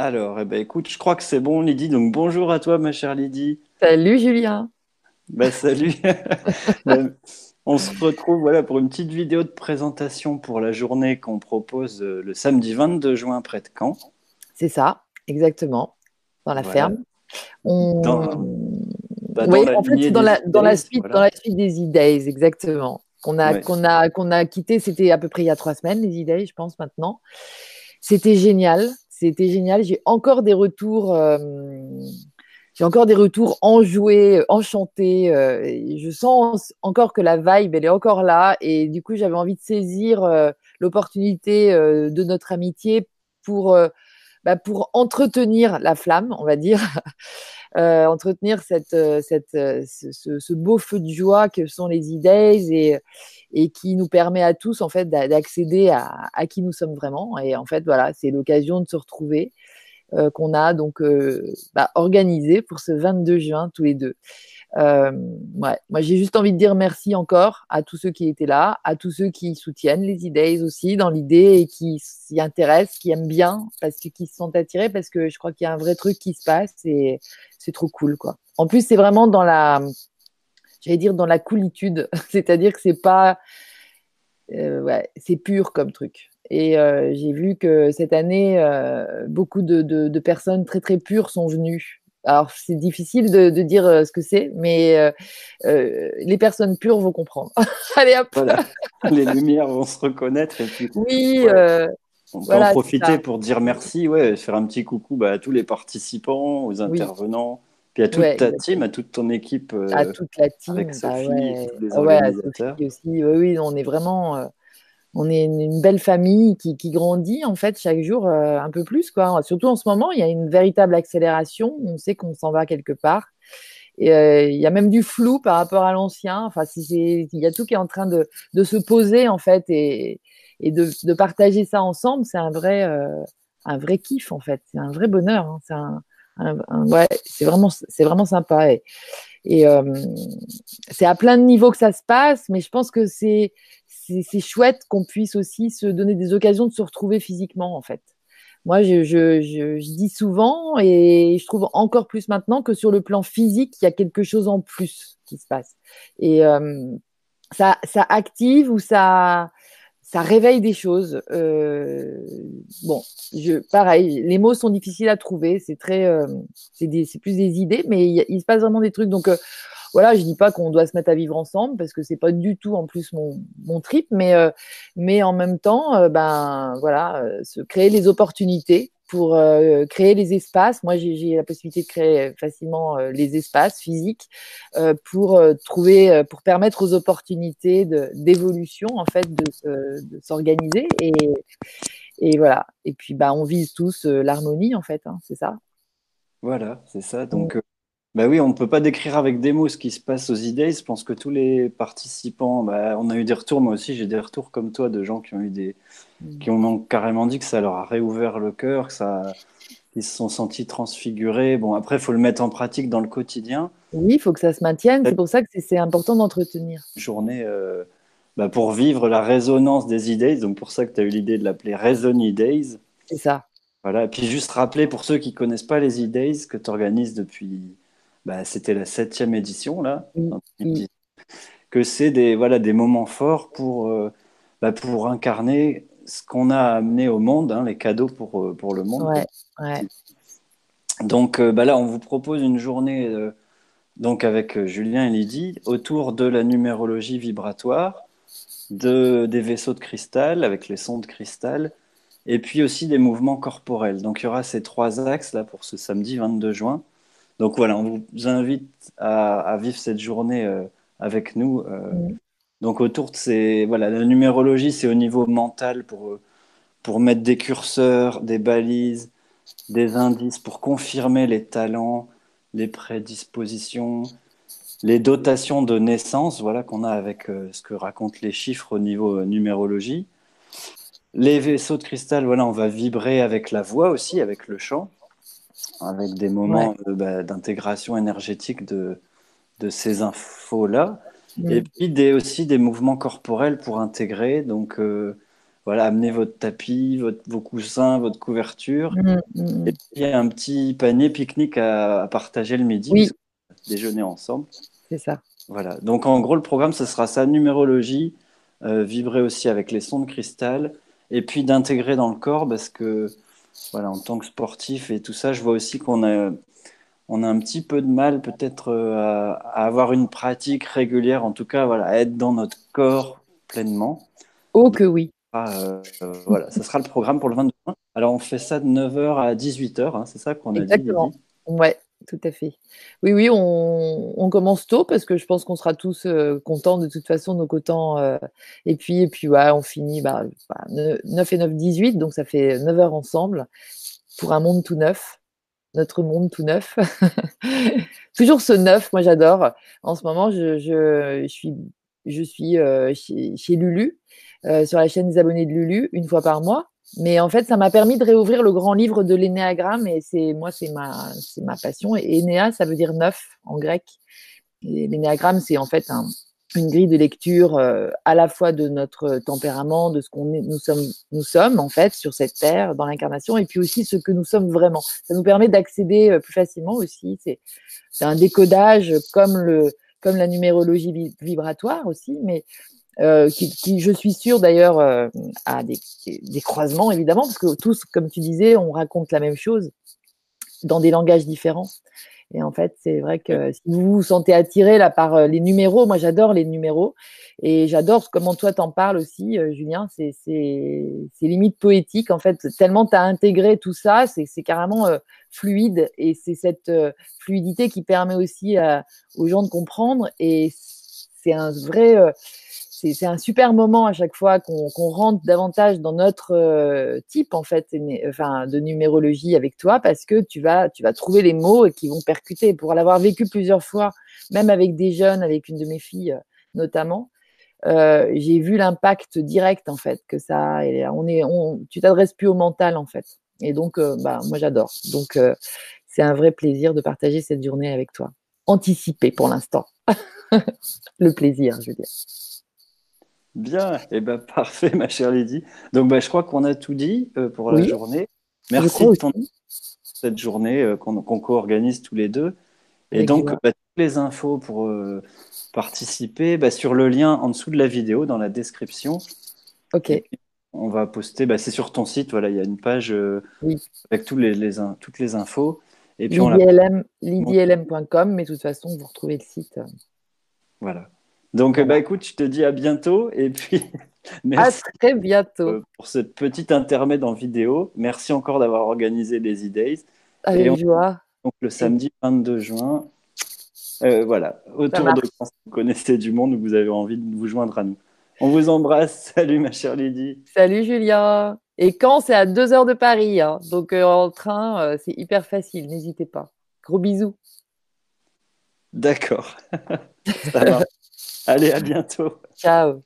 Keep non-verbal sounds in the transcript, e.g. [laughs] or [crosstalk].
Alors, eh ben, écoute, je crois que c'est bon, Lydie. Donc, bonjour à toi, ma chère Lydie. Salut, Julien. Bah, salut. [laughs] Ben, on se retrouve voilà, pour une petite vidéo de présentation pour la journée qu'on propose euh, le samedi 22 juin près de Caen. C'est ça, exactement, dans la Voilà. ferme. On... Dans- Bah, Oui, la en fait, dans la, dans la idées, suite, voilà. dans la suite des E-Days, exactement. Qu'on a, Ouais. qu'on a, qu'on a quitté, c'était à peu près il y a trois semaines, les E-Days, je pense, maintenant. C'était génial. C'était génial. J'ai encore des retours. euh, j'ai encore des retours enjoués, enchantés. euh, je sens encore que la vibe, elle est encore là. Et du coup, j'avais envie de saisir euh, l'opportunité de notre amitié pour, bah, pour entretenir la flamme, on va dire. [laughs] Euh, entretenir cette, euh, cette, euh, ce, beau feu de joie que sont les E-Days et, et qui nous permet à tous en fait d'a- d'accéder à, à qui nous sommes vraiment. Et en fait, voilà, c'est l'occasion de se retrouver qu'on a donc bah, organisé pour ce 22 juin tous les deux. Euh. Moi, j'ai juste envie de dire merci encore à tous ceux qui étaient là, à tous ceux qui soutiennent les E-Days aussi dans l'idée et qui s'y intéressent, qui aiment bien, parce que qui se sont attirés, parce que je crois qu'il y a un vrai truc qui se passe et c'est trop cool, quoi. En plus, c'est vraiment dans la, j'allais dire dans la coolitude, [laughs] c'est-à-dire que c'est pas, euh, ouais, c'est pur comme truc. Et euh, j'ai vu que cette année, beaucoup de personnes très très pures sont venues. Alors c'est difficile de, de dire euh, ce que c'est, mais euh, euh, les personnes pures vont comprendre. [laughs] Allez hop. Voilà. Les lumières vont se reconnaître et puis Oui, Ouais. on peut Voilà, en profiter pour dire merci, ouais, faire un petit coucou bah, à tous les participants, aux intervenants, puis à toute Ouais, ta exactement. team, à toute ton équipe. à toute la team. avec bah Sophie ouais. et tous les Ah ouais, organisateurs. Sophie aussi. Oui, oui, on est vraiment, on est une, belle famille qui, grandit en fait chaque jour euh, un peu plus quoi. Surtout en ce moment, il y a une véritable accélération. On sait qu'on s'en va quelque part. Euh, il y a même du flou par rapport à l'ancien. Enfin, il y a tout qui est en train de, se poser en fait et, de, partager ça ensemble. C'est un vrai, euh, un vrai kiff en fait. C'est un vrai bonheur. hein. C'est un, vraiment, c'est sympa. C'est à plein de niveaux que ça se passe, mais je pense que c'est c'est chouette qu'on puisse aussi se donner des occasions de se retrouver physiquement en fait. Moi, je, je, je, je dis souvent et je trouve encore plus maintenant que sur le plan physique, il y a quelque chose en plus qui se passe. Et euh, ça, ça active ou ça, ça réveille des choses. Euh, bon, je, pareil, les mots sont difficiles à trouver. C'est très, euh, c'est plus des idées, mais il, il se passe vraiment des trucs. Donc euh, voilà, je dis pas qu'on doit se mettre à vivre ensemble parce que c'est pas du tout en plus mon, mon trip, mais euh, mais en même temps, euh, ben voilà, euh, se créer les opportunités pour créer les espaces. Moi, j'ai la possibilité de créer facilement les espaces physiques pour trouver, pour permettre aux opportunités de- d'évolution en fait de, se- de s'organiser et et voilà. Et puis bah on vise tous l'harmonie en fait, hein, c'est ça. Voilà, c'est ça. Donc, bah oui, on ne peut pas décrire avec des mots ce qui se passe aux idées. Je pense que tous les participants, bah, on a eu des retours, moi aussi, j'ai des retours comme toi de gens qui ont eu des, Mm. qui ont carrément dit que ça leur a réouvert le cœur, que ça, qu'ils se sont sentis transfigurés. Bon, après, il faut le mettre en pratique dans le quotidien. Oui, il faut que ça se maintienne. C'est pour ça que c'est- important d'entretenir. Une journée euh, bah, pour vivre la résonance des idées. Donc, pour ça que tu as eu l'idée de l'appeler Reson E-Days. C'est ça. Voilà, et puis juste rappeler pour ceux qui connaissent pas les E-Days que tu organises depuis, bah, c'était la septième édition là, en 2010, que c'est des, voilà, des moments forts pour, euh, bah, pour incarner ce qu'on a amené au monde, hein, les cadeaux pour, euh, pour le monde. Ouais, ouais. Donc euh, bah là, on vous propose une journée euh, donc avec Julien et Lydie autour de la numérologie vibratoire, de, des vaisseaux de cristal avec les sons de cristal, et puis aussi des mouvements corporels. Donc il y aura ces trois axes là pour ce samedi 22 juin. Donc voilà, on vous invite à, à vivre cette journée euh, avec nous. euh, donc autour de ces voilà, la numérologie, c'est au niveau mental pour euh, pour mettre des curseurs, des balises, des indices pour confirmer les talents, les prédispositions, les dotations de naissance, voilà qu'on a avec euh, ce que racontent les chiffres au niveau euh, numérologie. Les vaisseaux de cristal, voilà, on va vibrer avec la voix aussi, avec le chant, avec des moments euh, bah, d'intégration énergétique de, de ces infos-là. Mm. Et puis des, aussi des mouvements corporels pour intégrer. Donc euh, voilà, amenez votre tapis, votre, vos coussins, votre couverture. Mm, mm. Et puis, il y a un petit panier pique-nique à, à partager le midi. Oui. Déjeuner ensemble. C'est ça. Voilà. Donc, en gros, le programme, ce sera ça numérologie, euh, vibrer aussi avec les sons de cristal, et puis d'intégrer dans le corps, parce que, voilà, en tant que sportif et tout ça, je vois aussi qu'on a, on a un petit peu de mal, peut-être, euh, à, à avoir une pratique régulière, en tout cas, voilà, à être dans notre corps pleinement. Oh que oui. Ah, euh, euh, voilà, ce sera le programme pour le 22 juin. Alors, on fait ça de 9h à 18h, hein, c'est ça qu'on a dit Exactement. Ouais, tout à fait. Oui, oui, on, commence tôt parce que je pense qu'on sera tous euh, contents de toute façon, donc autant. euh, et puis, et puis on finit bah, bah, ne- 9 et 9, 18, donc ça fait 9 heures ensemble pour un monde tout neuf, notre monde tout neuf. [laughs] Toujours ce neuf, moi j'adore. En ce moment, je, suis, euh, chez, Lulu, sur la chaîne des abonnés de Lulu, une fois par mois. Mais en fait, ça m'a permis de réouvrir le grand livre de l'énéagramme et c'est moi, c'est ma, c'est ma passion. Et énéa, ça veut dire neuf en grec. L'énéagramme, c'est en fait un- une grille de lecture euh, à la fois de notre tempérament, de ce qu'on nous sommes, nous sommes en fait sur cette terre dans l'incarnation, et puis aussi ce que nous sommes vraiment. Ça nous permet d'accéder euh, plus facilement aussi. C'est, c'est un décodage comme le, comme la numérologie vi- vibratoire aussi, mais euh, qui, qui, je suis sûre d'ailleurs, euh, a des, des croisements évidemment, parce que tous, comme tu disais, on raconte la même chose dans des langages différents. Et en fait, c'est vrai que si vous vous sentez attiré là par euh, les numéros, moi j'adore les numéros et j'adore comment toi t'en parles aussi, euh, Julien. C'est c'est c'est limite poétique en fait. Tellement t'as intégré tout ça, c'est c'est carrément euh, fluide et c'est cette euh, fluidité qui permet aussi à- aux gens de comprendre et c'est un vrai euh, c'est un super moment à chaque fois qu'on rentre davantage dans notre euh, type en fait, enfin de numérologie avec toi, parce que tu vas tu vas trouver les mots qui vont percuter. Pour l'avoir vécu plusieurs fois, même avec des jeunes, avec une de mes filles euh, notamment, euh, j'ai vu l'impact direct en fait que ça. a. On est, tu t'adresses plus au mental en fait. Et donc, bah moi j'adore. Donc c'est un vrai plaisir de partager cette journée avec toi. Anticipé pour l'instant. [laughs] Le plaisir, je veux dire. Bien, et ben [laughs] parfait, ma chère Lydie. Donc, bah, je crois qu'on a tout dit euh, pour la journée. Merci de ton, cette journée euh, qu'on co-organise tous les deux. Et Avec donc, bah, toutes les infos pour euh, participer bah, sur le lien en dessous de la vidéo, dans la description. Ok. On va poster, bah, c'est sur ton site, voilà, il y a une page euh, Oui. avec tous les, les in- toutes les infos. Et puis, on la mais de toute façon, vous retrouvez le site. Voilà. Donc, bah, écoute, je te dis à bientôt. Et puis, [laughs] À merci très bientôt. euh, pour cette petite intermède en vidéo. Merci encore d'avoir organisé les E-Days. Avec on- joie. Donc, le samedi 22 juin. Euh, voilà. Autour de quand vous connaissez du monde, vous avez envie de vous joindre à nous. On vous embrasse. [laughs] Salut, ma chère Lydie. Salut Julien. Et quand c'est à deux heures de Paris, hein. donc euh, en train, euh, c'est hyper facile, n'hésitez pas. Gros bisous. D'accord. [laughs] Ça marche. Allez, à bientôt. Ciao.